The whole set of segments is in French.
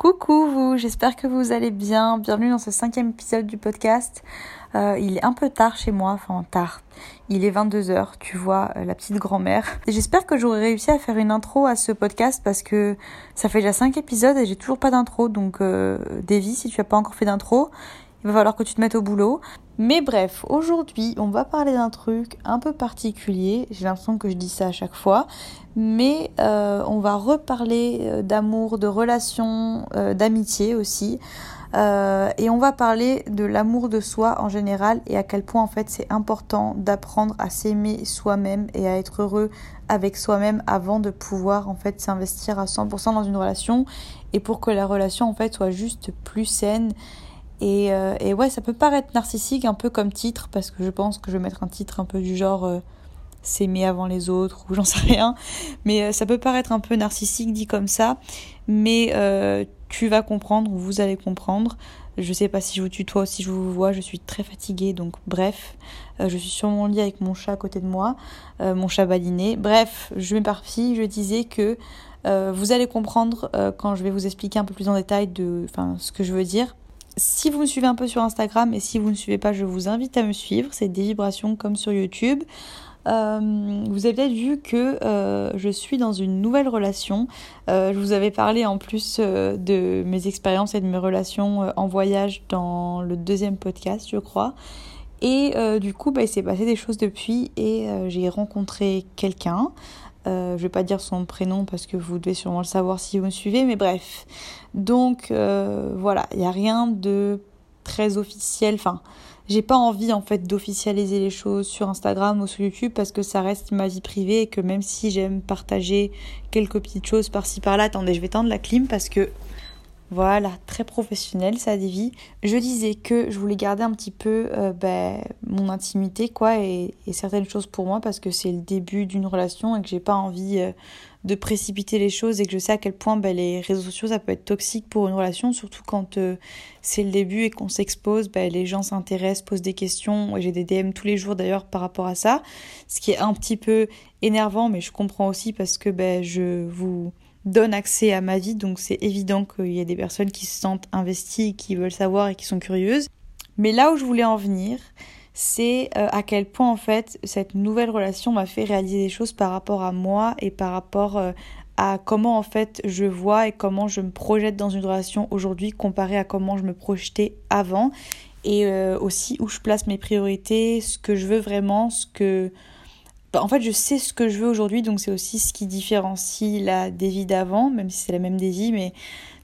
Coucou vous, j'espère que vous allez bien. Bienvenue dans ce cinquième épisode du podcast. Euh, il est un peu tard chez moi, enfin tard. Il est 22h, tu vois, euh, la petite grand-mère. J'espère que j'aurai réussi à faire une intro à ce podcast parce que ça fait déjà 5 épisodes et j'ai toujours pas d'intro. Donc euh, Davy, si tu as pas encore fait d'intro, il va falloir que tu te mettes au boulot. Mais bref, aujourd'hui, on va parler d'un truc un peu particulier. J'ai l'impression que je dis ça à chaque fois. Mais euh, on va reparler euh, d'amour, de relations, euh, d'amitié aussi. et on va parler de l'amour de soi en général et à quel point en fait c'est important d'apprendre à s'aimer soi-même et à être heureux avec soi-même avant de pouvoir en fait s'investir à 100% dans une relation et pour que la relation en fait soit juste plus saine et, euh, et, ouais, ça peut paraître narcissique un peu comme titre, parce que je pense que je vais mettre un titre un peu du genre euh, s'aimer avant les autres, ou j'en sais rien. Mais euh, ça peut paraître un peu narcissique dit comme ça, mais tu vas comprendre, ou vous allez comprendre. Je sais pas si je vous tutoie ou si je vous vois, je suis très fatiguée, donc bref. je suis sur mon lit avec mon chat à côté de moi, mon chat baliné. Bref, je m'éparpille, je disais que vous allez comprendre quand je vais vous expliquer un peu plus en détail de ce que je veux dire si vous me suivez un peu sur Instagram et si vous ne suivez pas, je vous invite à me suivre. C'est des vibrations comme sur YouTube. Euh, vous avez peut-être vu que euh, je suis dans une nouvelle relation. Euh, je vous avais parlé en plus de mes expériences et de mes relations en voyage dans le deuxième podcast, je crois. Et du coup, bah, il s'est passé des choses depuis et j'ai rencontré quelqu'un. Euh, je vais pas dire son prénom parce que vous devez sûrement le savoir si vous me suivez, mais bref. Donc euh, voilà, il n'y a rien de très officiel. Enfin, j'ai pas envie en fait d'officialiser les choses sur Instagram ou sur YouTube parce que ça reste ma vie privée et que même si j'aime partager quelques petites choses par-ci par-là, attendez, je vais tendre la clim parce que voilà, très professionnel, ça dévie. Je disais que je voulais garder un petit peu euh, ben, mon intimité, quoi, et, certaines choses pour moi, parce que c'est le début d'une relation et que j'ai pas envie euh, de précipiter les choses et que je sais à quel point ben, les réseaux sociaux, ça peut être toxique pour une relation, surtout quand euh, c'est le début et qu'on s'expose, ben, les gens s'intéressent, posent des questions, j'ai des DM tous les jours d'ailleurs par rapport à ça, ce qui est un petit peu énervant, mais je comprends aussi parce que je vous donne accès à ma vie, donc c'est évident qu'il y a des personnes qui se sentent investies, qui veulent savoir et qui sont curieuses. Mais là où je voulais en venir, c'est euh, à quel point en fait cette nouvelle relation m'a fait réaliser des choses par rapport à moi et par rapport euh, à comment en fait je vois et comment je me projette dans une relation aujourd'hui comparé à comment je me projetais avant et euh, aussi où je place mes priorités, ce que je veux vraiment, ce que en fait, je sais ce que je veux aujourd'hui, donc c'est aussi ce qui différencie la Davy d'avant, même si c'est la même Davy, mais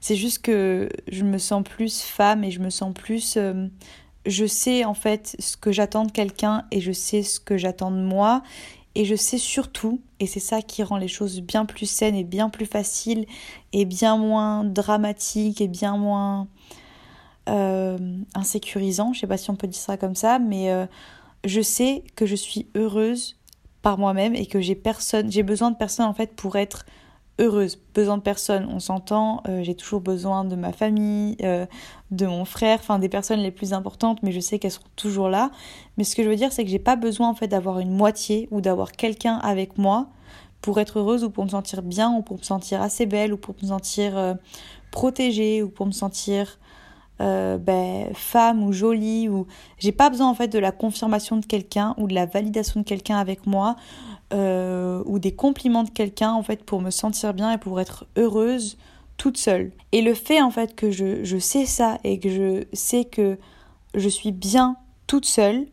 c'est juste que je me sens plus femme et je me sens plus. Euh, je sais en fait ce que j'attends de quelqu'un et je sais ce que j'attends de moi. Et je sais surtout, et c'est ça qui rend les choses bien plus saines et bien plus faciles et bien moins dramatiques et bien moins euh, insécurisant. Je sais pas si on peut dire ça comme ça, mais euh, je sais que je suis heureuse moi-même et que j'ai personne, j'ai besoin de personne en fait pour être heureuse. Besoin de personne, on s'entend, euh, j'ai toujours besoin de ma famille, euh, de mon frère, enfin des personnes les plus importantes, mais je sais qu'elles seront toujours là. Mais ce que je veux dire, c'est que j'ai pas besoin en fait d'avoir une moitié ou d'avoir quelqu'un avec moi pour être heureuse ou pour me sentir bien ou pour me sentir assez belle ou pour me sentir euh, protégée ou pour me sentir euh, ben, femme ou jolie ou j'ai pas besoin en fait de la confirmation de quelqu'un ou de la validation de quelqu'un avec moi euh, ou des compliments de quelqu'un en fait pour me sentir bien et pour être heureuse toute seule. Et le fait en fait que je, je sais ça et que je sais que je suis bien toute seule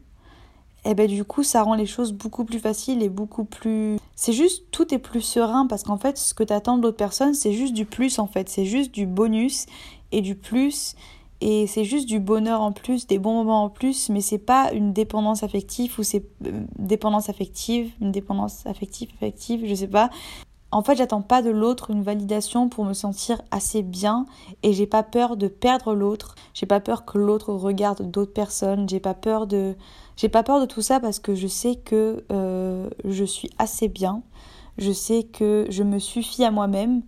et eh ben du coup ça rend les choses beaucoup plus faciles et beaucoup plus c'est juste tout est plus serein parce qu'en fait ce que t'attends de l'autre personne c'est juste du plus en fait. C'est juste du bonus et du plus et c'est juste du bonheur en plus, des bons moments en plus, mais c'est pas une dépendance affective ou c'est euh, dépendance affective, une dépendance affective, affective, je sais pas. En fait, j'attends pas de l'autre une validation pour me sentir assez bien et j'ai pas peur de perdre l'autre. J'ai pas peur que l'autre regarde d'autres personnes. J'ai pas peur de, j'ai pas peur de tout ça parce que je sais que euh, je suis assez bien. Je sais que je me suffis à moi-même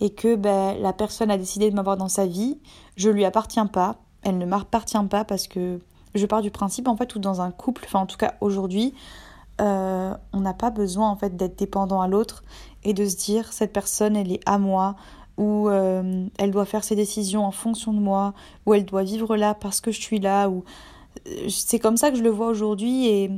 et que ben, la personne a décidé de m'avoir dans sa vie, je lui appartiens pas, elle ne m'appartient pas parce que je pars du principe en fait où dans un couple, enfin en tout cas aujourd'hui, euh, on n'a pas besoin en fait d'être dépendant à l'autre et de se dire cette personne elle est à moi, où euh, elle doit faire ses décisions en fonction de moi, où elle doit vivre là parce que je suis là, ou euh, c'est comme ça que je le vois aujourd'hui et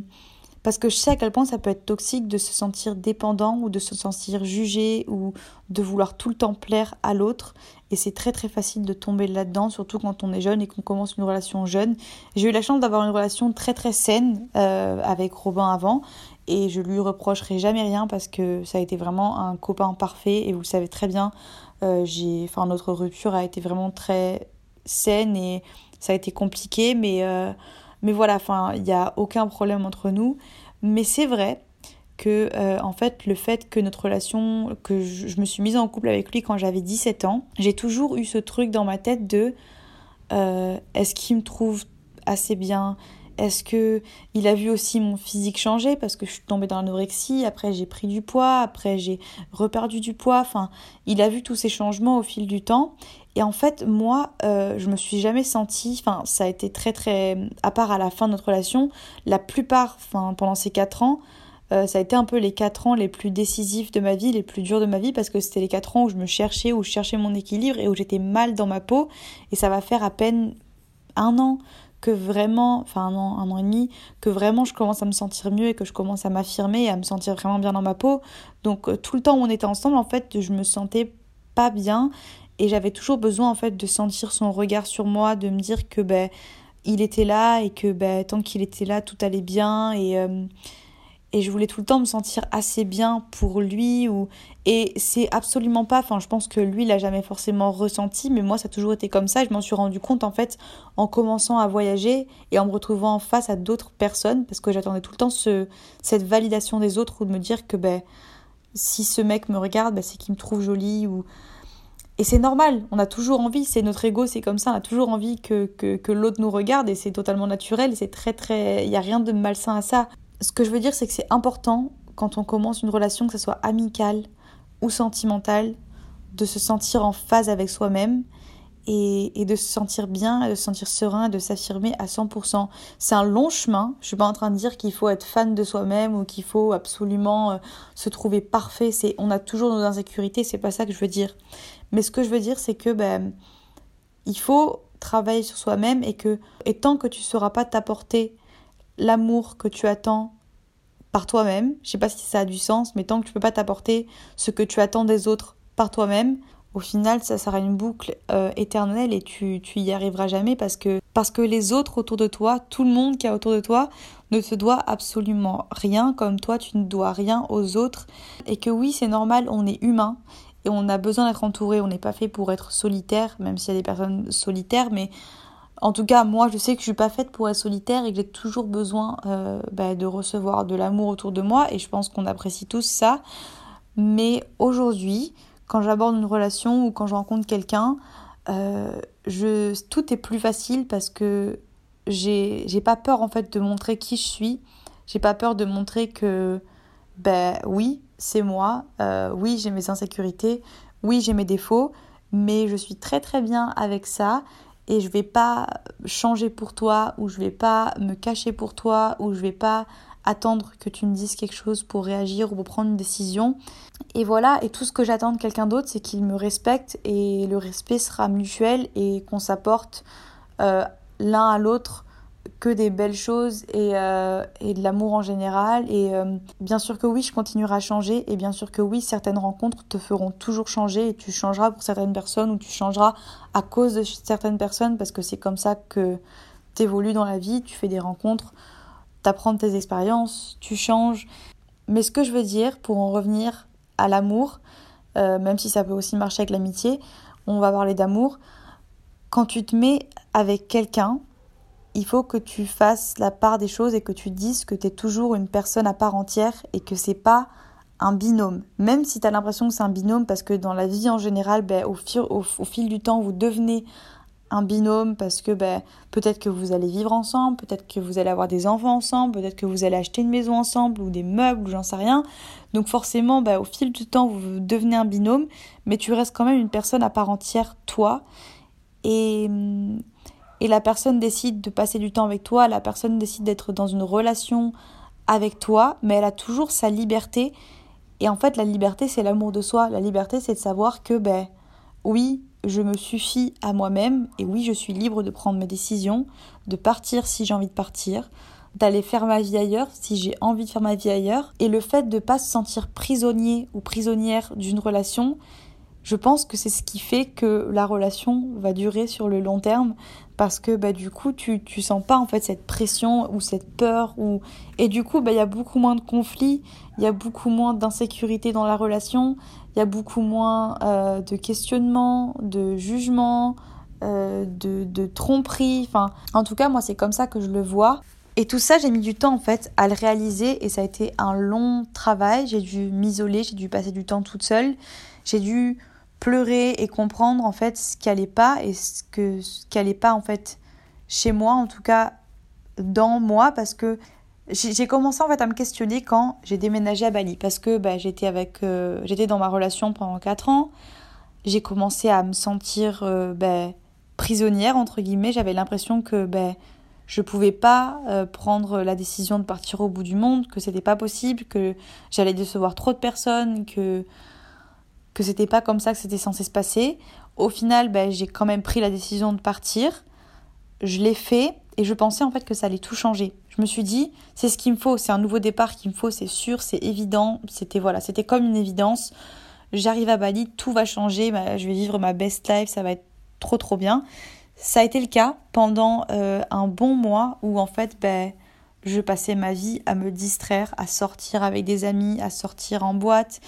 parce que je sais à quel point ça peut être toxique de se sentir dépendant ou de se sentir jugé ou de vouloir tout le temps plaire à l'autre. Et c'est très très facile de tomber là-dedans surtout quand on est jeune et qu'on commence une relation jeune. J'ai eu la chance d'avoir une relation très très saine euh, avec Robin avant. Et je lui reprocherai jamais rien parce que ça a été vraiment un copain parfait. Et vous le savez très bien euh, j'ai, notre rupture a été vraiment très saine et ça a été compliqué, mais, euh, mais voilà, enfin, il n'y a aucun problème entre nous. Mais c'est vrai que, euh, en fait, le fait que notre relation, que je, me suis mise en couple avec lui quand j'avais 17 ans, j'ai toujours eu ce truc dans ma tête de est-ce qu'il me trouve assez bien? Est-ce que il a vu aussi mon physique changer? Parce que je suis tombée dans l'anorexie, après j'ai pris du poids, après j'ai reperdu du poids, enfin, il a vu tous ces changements au fil du temps et en fait, moi, euh, je me suis jamais sentie, enfin, ça a été très très à part à la fin de notre relation, la plupart enfin pendant ces quatre ans, euh, ça a été un peu les quatre ans les plus décisifs de ma vie, les plus durs de ma vie, parce que c'était les quatre ans où je me cherchais, où je cherchais mon équilibre et où j'étais mal dans ma peau. Et ça va faire à peine un an que vraiment, enfin un an, un an et demi, que vraiment je commence à me sentir mieux et que je commence à m'affirmer et à me sentir vraiment bien dans ma peau. Donc euh, tout le temps où on était ensemble, en fait, je me sentais pas bien et j'avais toujours besoin en fait de sentir son regard sur moi, de me dire que ben il était là et que ben tant qu'il était là, tout allait bien et euh, je voulais tout le temps me sentir assez bien pour lui ou et c'est absolument pas enfin je pense que lui l'a jamais forcément ressenti mais moi ça a toujours été comme ça. Je m'en suis rendu compte en fait en commençant à voyager et en me retrouvant face à d'autres personnes parce que j'attendais tout le temps ce cette validation des autres ou de me dire que ben si ce mec me regarde ben, c'est qu'il me trouve jolie ou et c'est normal, on a toujours envie, c'est notre ego, c'est comme ça, on a toujours envie que, que, l'autre nous regarde et c'est totalement naturel, c'est très très... Il n'y a rien de malsain à ça. Ce que je veux dire, c'est que c'est important quand on commence une relation, que ce soit amicale ou sentimentale, de se sentir en phase avec soi-même et, de se sentir bien, de se sentir serein, de s'affirmer à 100%. C'est un long chemin. Je suis pas en train de dire qu'il faut être fan de soi-même ou qu'il faut absolument euh, se trouver parfait. C'est, on a toujours nos insécurités. C'est pas ça que je veux dire. Mais ce que je veux dire, c'est que ben, il faut travailler sur soi-même et que, et tant que tu ne sauras pas t'apporter l'amour que tu attends par toi-même. Je sais pas si ça a du sens, mais tant que tu peux pas t'apporter ce que tu attends des autres par toi-même, au final, ça sera une boucle euh, éternelle et tu, tu y arriveras jamais parce que, parce que les autres autour de toi, tout le monde qui est autour de toi, ne te doit absolument rien comme toi, tu ne dois rien aux autres. Et que oui, c'est normal, on est humain et on a besoin d'être entouré, on n'est pas fait pour être solitaire, même s'il y a des personnes solitaires, mais en tout cas, moi, je sais que je suis pas faite pour être solitaire et que j'ai toujours besoin euh, bah, de recevoir de l'amour autour de moi et je pense qu'on apprécie tous ça. Mais aujourd'hui, quand j'aborde une relation ou quand je rencontre quelqu'un, euh, tout est plus facile parce que j'ai, j'ai pas peur en fait de montrer qui je suis. J'ai pas peur de montrer que, ben oui, c'est moi. Euh, oui, j'ai mes insécurités. Oui, j'ai mes défauts. Mais je suis très très bien avec ça et je vais pas changer pour toi ou je vais pas me cacher pour toi ou je vais pas attendre que tu me dises quelque chose pour réagir ou pour prendre une décision. Et voilà, et tout ce que j'attends de quelqu'un d'autre, c'est qu'il me respecte et le respect sera mutuel et qu'on s'apporte euh, l'un à l'autre que des belles choses et, euh, et de l'amour en général. Et euh, bien sûr que oui, je continuerai à changer. Et bien sûr que oui, certaines rencontres te feront toujours changer. Et tu changeras pour certaines personnes ou tu changeras à cause de certaines personnes parce que c'est comme ça que tu évolues dans la vie. Tu fais des rencontres, tu apprends tes expériences, tu changes. Mais ce que je veux dire, pour en revenir à l'amour, euh, même si ça peut aussi marcher avec l'amitié, on va parler d'amour. Quand tu te mets avec quelqu'un, il faut que tu fasses la part des choses et que tu dises que tu es toujours une personne à part entière et que c'est pas un binôme. Même si tu as l'impression que c'est un binôme, parce que dans la vie en général, ben, au, fil, du temps, vous devenez un binôme parce que ben, peut-être que vous allez vivre ensemble, peut-être que vous allez avoir des enfants ensemble, peut-être que vous allez acheter une maison ensemble ou des meubles ou j'en sais rien. Donc forcément, ben, au fil du temps, vous devenez un binôme, mais tu restes quand même une personne à part entière, toi. Et et la personne décide de passer du temps avec toi, la personne décide d'être dans une relation avec toi, mais elle a toujours sa liberté. Et en fait, la liberté, c'est l'amour de soi. La liberté, c'est de savoir que ben, Oui, je me suffis à moi-même et oui, je suis libre de prendre mes décisions, de partir si j'ai envie de partir, d'aller faire ma vie ailleurs si j'ai envie de faire ma vie ailleurs. Et le fait de ne pas se sentir prisonnier ou prisonnière d'une relation, je pense que c'est ce qui fait que la relation va durer sur le long terme parce que bah, du coup tu, tu sens pas en fait cette pression ou cette peur ou et du coup bah, il y a beaucoup moins de conflits, il y a beaucoup moins d'insécurité dans la relation, il y a beaucoup moins euh, de questionnements, de jugements, euh, de, tromperies, enfin en tout cas moi c'est comme ça que je le vois et tout ça, j'ai mis du temps en fait à le réaliser et ça a été un long travail. J'ai dû m'isoler, j'ai dû passer du temps toute seule. J'ai dû pleurer et comprendre en fait ce qui allait pas et ce que ce pas en fait chez moi, en tout cas dans moi parce que j'ai commencé en fait à me questionner quand j'ai déménagé à Bali parce que bah, j'étais avec euh, j'étais dans ma relation pendant 4 ans. J'ai commencé à me sentir euh, bah, prisonnière entre guillemets, j'avais l'impression que bah, je pouvais pas euh, prendre la décision de partir au bout du monde, que c'était pas possible, que j'allais décevoir trop de personnes, que que c'était pas comme ça que c'était censé se passer. Au final, ben, j'ai quand même pris la décision de partir. Je l'ai fait et je pensais en fait que ça allait tout changer. Je me suis dit, c'est ce qu'il me faut, c'est un nouveau départ qu'il me faut, c'est sûr, c'est évident. C'était voilà, c'était comme une évidence. J'arrive à Bali, tout va changer, je vais vivre ma best life, ça va être trop trop bien. Ça a été le cas pendant euh, un bon mois où en fait ben, je passais ma vie à me distraire, à sortir avec des amis, à sortir en boîte,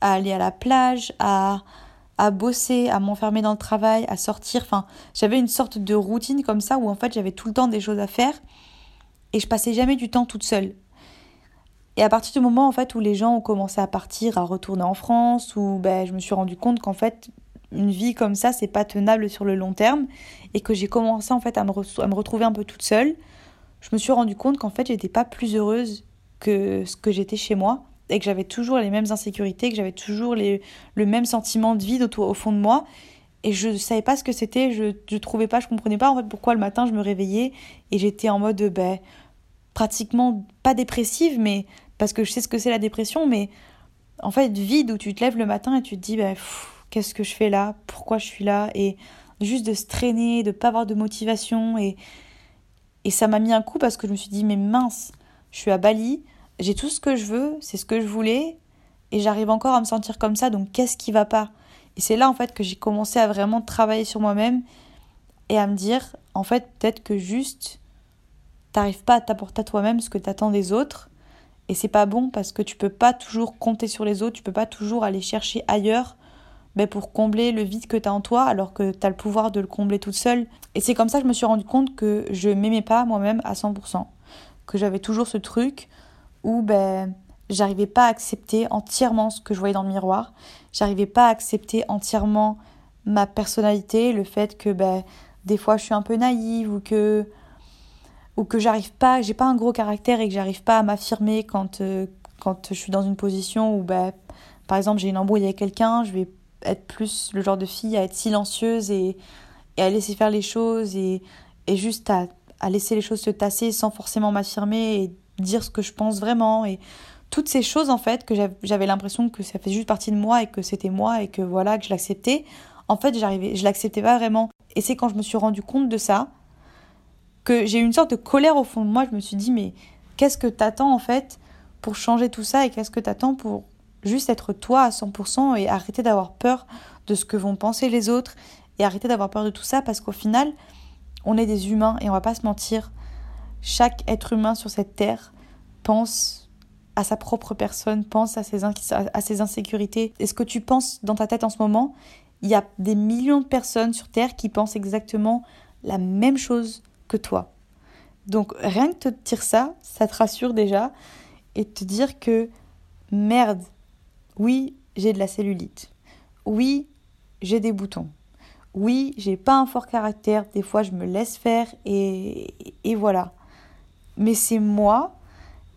à aller à la plage, à, à bosser, à m'enfermer dans le travail, à sortir. Enfin, j'avais une sorte de routine comme ça où en fait j'avais tout le temps des choses à faire et je passais jamais du temps toute seule. Et à partir du moment en fait où les gens ont commencé à partir, à retourner en France, où ben, je me suis rendu compte qu'en fait une vie comme ça, c'est pas tenable sur le long terme et que j'ai commencé en fait à me, à me retrouver un peu toute seule, je me suis rendu compte qu'en fait, j'étais pas plus heureuse que ce que j'étais chez moi et que j'avais toujours les mêmes insécurités, que j'avais toujours les, le même sentiment de vide au, au fond de moi et je savais pas ce que c'était, je, je trouvais pas, je comprenais pas en fait pourquoi le matin je me réveillais et j'étais en mode ben pratiquement pas dépressive mais parce que je sais ce que c'est la dépression mais en fait vide où tu te lèves le matin et tu te dis ben qu'est-ce que je fais là? Pourquoi je suis là? Et juste de se traîner, de pas avoir de motivation. Et, et ça m'a mis un coup parce que je me suis dit, mais mince, je suis à Bali, j'ai tout ce que je veux, c'est ce que je voulais, et j'arrive encore à me sentir comme ça, donc qu'est-ce qui va pas? Et c'est là en fait que j'ai commencé à vraiment travailler sur moi-même et à me dire, en fait, peut-être que juste, t'arrives pas à t'apporter à toi-même ce que t'attends des autres. Et c'est pas bon parce que tu peux pas toujours compter sur les autres, tu peux pas toujours aller chercher ailleurs ben, pour combler le vide que tu as en toi alors que tu as le pouvoir de le combler toute seule. Et c'est comme ça que je me suis rendu compte que je m'aimais pas moi-même à 100%. Que j'avais toujours ce truc où ben, j'arrivais pas à accepter entièrement ce que je voyais dans le miroir. J'arrivais pas à accepter entièrement ma personnalité, le fait que ben, des fois je suis un peu naïve ou que ou que j'arrive pas, j'ai pas un gros caractère et que j'arrive pas à m'affirmer quand, euh, quand je suis dans une position où, ben, par exemple, j'ai une embrouille avec quelqu'un, je vais être plus le genre de fille à être silencieuse et, et à laisser faire les choses et, et juste à, à, laisser les choses se tasser sans forcément m'affirmer et dire ce que je pense vraiment et toutes ces choses en fait que j'avais l'impression que ça fait juste partie de moi et que c'était moi et que voilà que je l'acceptais. En fait j'arrivais je l'acceptais pas vraiment. Et c'est quand je me suis rendu compte de ça que j'ai eu une sorte de colère au fond de moi. Je me suis dit mais qu'est-ce que t'attends en fait pour changer tout ça et qu'est-ce que t'attends pour juste être toi à 100% et arrêter d'avoir peur de ce que vont penser les autres et arrêter d'avoir peur de tout ça? Parce qu'au final, on est des humains et on va pas se mentir. Chaque être humain sur cette terre pense à sa propre personne, pense à ses, à ses insécurités. Et ce que tu penses dans ta tête en ce moment, il y a des millions de personnes sur Terre qui pensent exactement la même chose que toi. Donc rien que te dire ça, ça te rassure déjà et te dire que merde, oui, j'ai de la cellulite. Oui, j'ai des boutons. Oui, j'ai pas un fort caractère. Des fois, je me laisse faire et, et voilà. Mais c'est moi.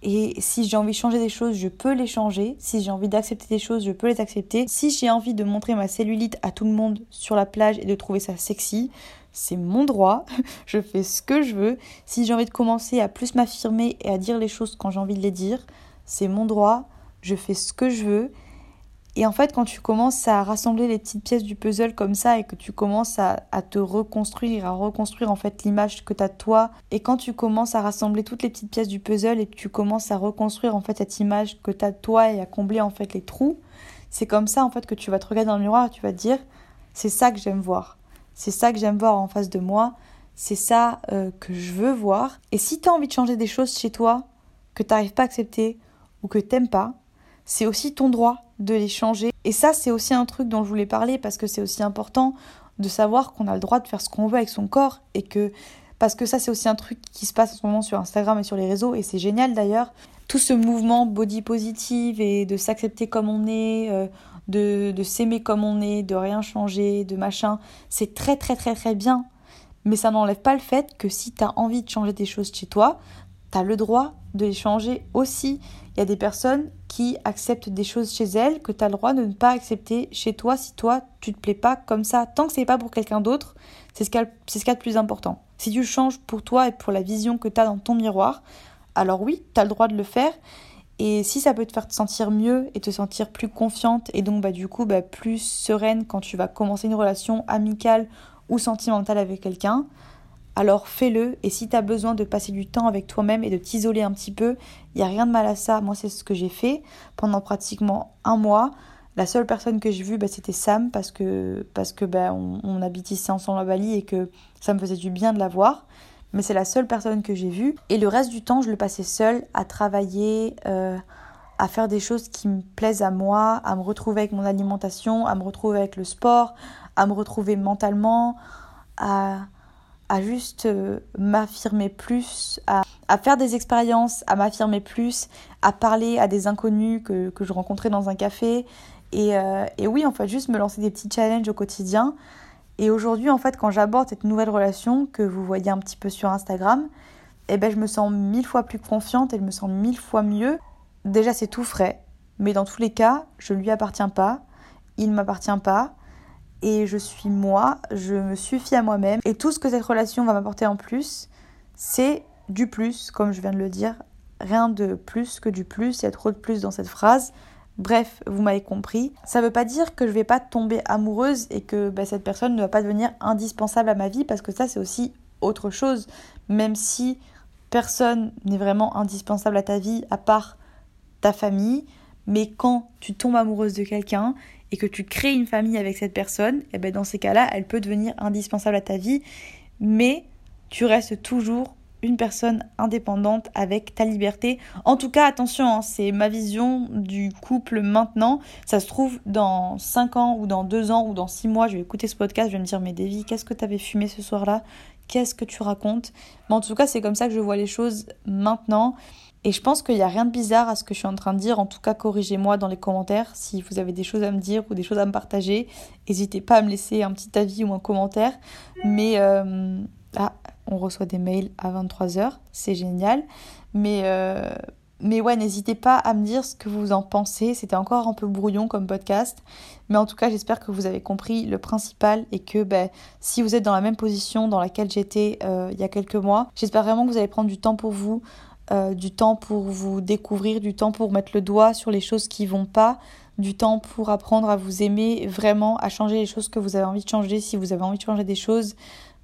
Et si j'ai envie de changer des choses, je peux les changer. Si j'ai envie d'accepter des choses, je peux les accepter. Si j'ai envie de montrer ma cellulite à tout le monde sur la plage et de trouver ça sexy, c'est mon droit. je fais ce que je veux. Si j'ai envie de commencer à plus m'affirmer et à dire les choses quand j'ai envie de les dire, c'est mon droit. Je fais ce que je veux. Et en fait, quand tu commences à rassembler les petites pièces du puzzle comme ça et que tu commences à, te reconstruire, à reconstruire en fait l'image que tu as de toi, et quand tu commences à rassembler toutes les petites pièces du puzzle et que tu commences à reconstruire en fait cette image que tu as de toi et à combler en fait les trous, c'est comme ça en fait que tu vas te regarder dans le miroir et tu vas te dire c'est ça que j'aime voir. C'est ça que j'aime voir en face de moi. C'est ça euh, que je veux voir. Et si tu as envie de changer des choses chez toi que tu n'arrives pas à accepter ou que t'aimes pas, c'est aussi ton droit de les changer. Et ça, c'est aussi un truc dont je voulais parler parce que c'est aussi important de savoir qu'on a le droit de faire ce qu'on veut avec son corps et que parce que ça c'est aussi un truc qui se passe en ce moment sur Instagram et sur les réseaux et c'est génial d'ailleurs. Tout ce mouvement body positive et de s'accepter comme on est euh, de, de s'aimer comme on est de rien changer de machin c'est très très très très bien. Mais ça n'enlève pas le fait que si tu as envie de changer des choses chez toi tu as le droit de les changer aussi. Il y a des personnes qui acceptent des choses chez elles que tu as le droit de ne pas accepter chez toi si toi tu te plais pas comme ça. Tant que c'est pas pour quelqu'un d'autre, c'est ce qu'il y a de plus important. Si tu changes pour toi et pour la vision que tu as dans ton miroir, alors oui, tu as le droit de le faire. Et si ça peut te faire te sentir mieux et te sentir plus confiante et donc bah, du coup bah, plus sereine quand tu vas commencer une relation amicale ou sentimentale avec quelqu'un, alors fais-le. Et si tu as besoin de passer du temps avec toi-même et de t'isoler un petit peu, il n'y a rien de mal à ça. Moi, c'est ce que j'ai fait pendant pratiquement un mois. La seule personne que j'ai vue, bah, c'était Sam, parce que, parce que bah, on, habite ici ensemble à Bali et que ça me faisait du bien de la voir. Mais c'est la seule personne que j'ai vue. Et le reste du temps, je le passais seule à travailler, euh, à faire des choses qui me plaisent à moi, à me retrouver avec mon alimentation, à me retrouver avec le sport, à me retrouver mentalement, à à juste euh, m'affirmer plus, à, faire des expériences, à m'affirmer plus, à parler à des inconnus que, que je rencontrais dans un café. Et, euh, et, oui, en fait, juste me lancer des petits challenges au quotidien. Et aujourd'hui, en fait, quand j'aborde cette nouvelle relation que vous voyez un petit peu sur Instagram, eh ben, je me sens mille fois plus confiante et je me sens mille fois mieux. Déjà, c'est tout frais. Mais dans tous les cas, je ne lui appartiens pas, il ne m'appartient pas et je suis moi, je me suffis à moi-même. Et tout ce que cette relation va m'apporter en plus, c'est du plus, comme je viens de le dire. Rien de plus que du plus, il y a trop de plus dans cette phrase. Bref, vous m'avez compris. Ça ne veut pas dire que je vais pas tomber amoureuse et que bah, cette personne ne va pas devenir indispensable à ma vie, parce que ça, c'est aussi autre chose. Même si personne n'est vraiment indispensable à ta vie à part ta famille, mais quand tu tombes amoureuse de quelqu'un et que tu crées une famille avec cette personne, et eh ben dans ces cas-là, elle peut devenir indispensable à ta vie, mais tu restes toujours une personne indépendante avec ta liberté. En tout cas, attention, hein, c'est ma vision du couple maintenant. Ça se trouve, dans 5 ans ou dans 2 ans ou dans 6 mois, je vais écouter ce podcast, je vais me dire, mais Davy, qu'est-ce que tu avais fumé ce soir-là? Qu'est-ce que tu racontes? Mais en tout cas, c'est comme ça que je vois les choses maintenant. Et je pense qu'il n'y a rien de bizarre à ce que je suis en train de dire. En tout cas, corrigez-moi dans les commentaires si vous avez des choses à me dire ou des choses à me partager. N'hésitez pas à me laisser un petit avis ou un commentaire. Mais euh, ah, on reçoit des mails à 23h, c'est génial. Mais, euh, mais ouais, n'hésitez pas à me dire ce que vous en pensez. C'était encore un peu brouillon comme podcast. Mais en tout cas, j'espère que vous avez compris le principal et que ben, si vous êtes dans la même position dans laquelle j'étais euh, il y a quelques mois, j'espère vraiment que vous allez prendre du temps pour vous euh, du temps pour vous découvrir, du temps pour mettre le doigt sur les choses qui vont pas, du temps pour apprendre à vous aimer vraiment, à changer les choses que vous avez envie de changer si vous avez envie de changer des choses.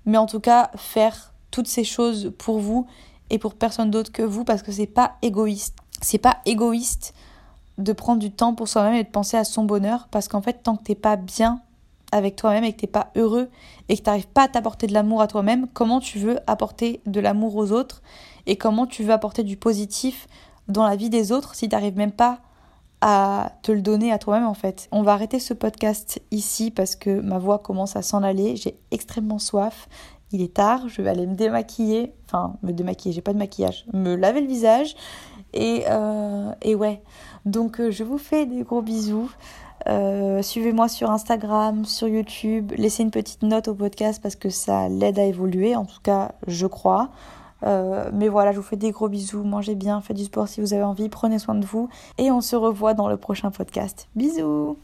Mais en tout cas, faire toutes ces choses pour vous et pour personne d'autre que vous parce que c'est pas égoïste. C'est pas égoïste de prendre du temps pour soi-même et de penser à son bonheur parce qu'en fait, tant que t'es pas bien avec toi-même et que t'es pas heureux et que t'arrives pas à t'apporter de l'amour à toi-même, comment tu veux apporter de l'amour aux autres et comment tu veux apporter du positif dans la vie des autres si tu n'arrives même pas à te le donner à toi-même en fait? On va arrêter ce podcast ici parce que ma voix commence à s'en aller, j'ai extrêmement soif. Il est tard, je vais aller me démaquiller, enfin me démaquiller, j'ai pas de maquillage, me laver le visage et, euh, et ouais. Donc euh, je vous fais des gros bisous. Euh, suivez-moi sur Instagram, sur YouTube, laissez une petite note au podcast parce que ça l'aide à évoluer, en tout cas je crois. Euh, mais voilà, je vous fais des gros bisous, mangez bien, faites du sport si vous avez envie, prenez soin de vous. Et on se revoit dans le prochain podcast. Bisous